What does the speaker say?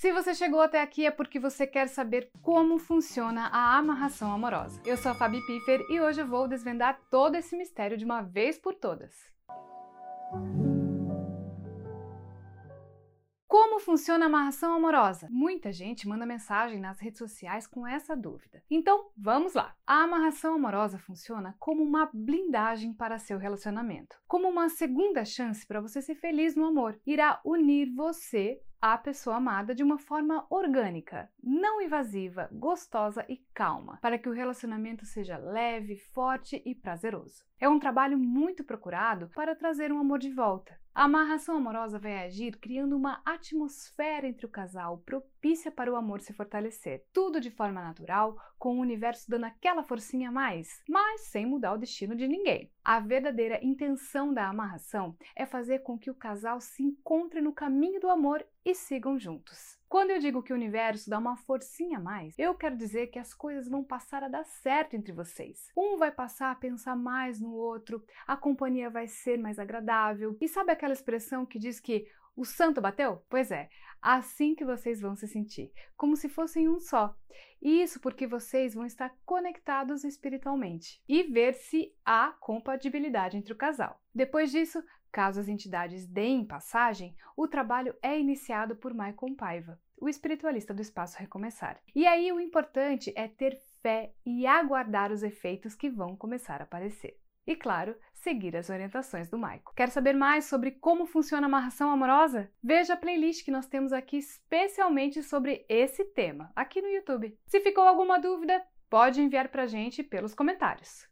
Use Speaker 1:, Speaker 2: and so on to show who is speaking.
Speaker 1: Se você chegou até aqui é porque você quer saber como funciona a amarração amorosa. Eu sou a Fabi Piffer e hoje eu vou desvendar todo esse mistério de uma vez por todas. Como funciona a amarração amorosa? Muita gente manda mensagem nas redes sociais com essa dúvida. Então, vamos lá. A amarração amorosa funciona como uma blindagem para seu relacionamento, como uma segunda chance para você ser feliz no amor. Irá unir você à pessoa amada de uma forma orgânica, não invasiva, gostosa e calma, para que o relacionamento seja leve, forte e prazeroso. É um trabalho muito procurado para trazer um amor de volta. A amarração amorosa vai agir criando uma atmosfera entre o casal propícia para o amor se fortalecer. Tudo de forma natural, com o universo dando aquela forcinha a mais, mas sem mudar o destino de ninguém. A verdadeira intenção da amarração é fazer com que o casal se encontre no caminho do amor e sigam juntos. Quando eu digo que o universo dá uma forcinha a mais, eu quero dizer que as coisas vão passar a dar certo entre vocês. Um vai passar a pensar mais no outro, a companhia vai ser mais agradável. E sabe aquela expressão que diz que o santo bateu? Pois é, assim que vocês vão se sentir, como se fossem um só. Isso porque vocês vão estar conectados espiritualmente e ver se há compatibilidade entre o casal. Depois disso, Caso as entidades deem passagem, o trabalho é iniciado por Michael Paiva, o espiritualista do Espaço Recomeçar. E aí o importante é ter fé e aguardar os efeitos que vão começar a aparecer. E claro, seguir as orientações do Michael. Quer saber mais sobre como funciona a amarração amorosa? Veja a playlist que nós temos aqui especialmente sobre esse tema, aqui no YouTube. Se ficou alguma dúvida, pode enviar pra gente pelos comentários.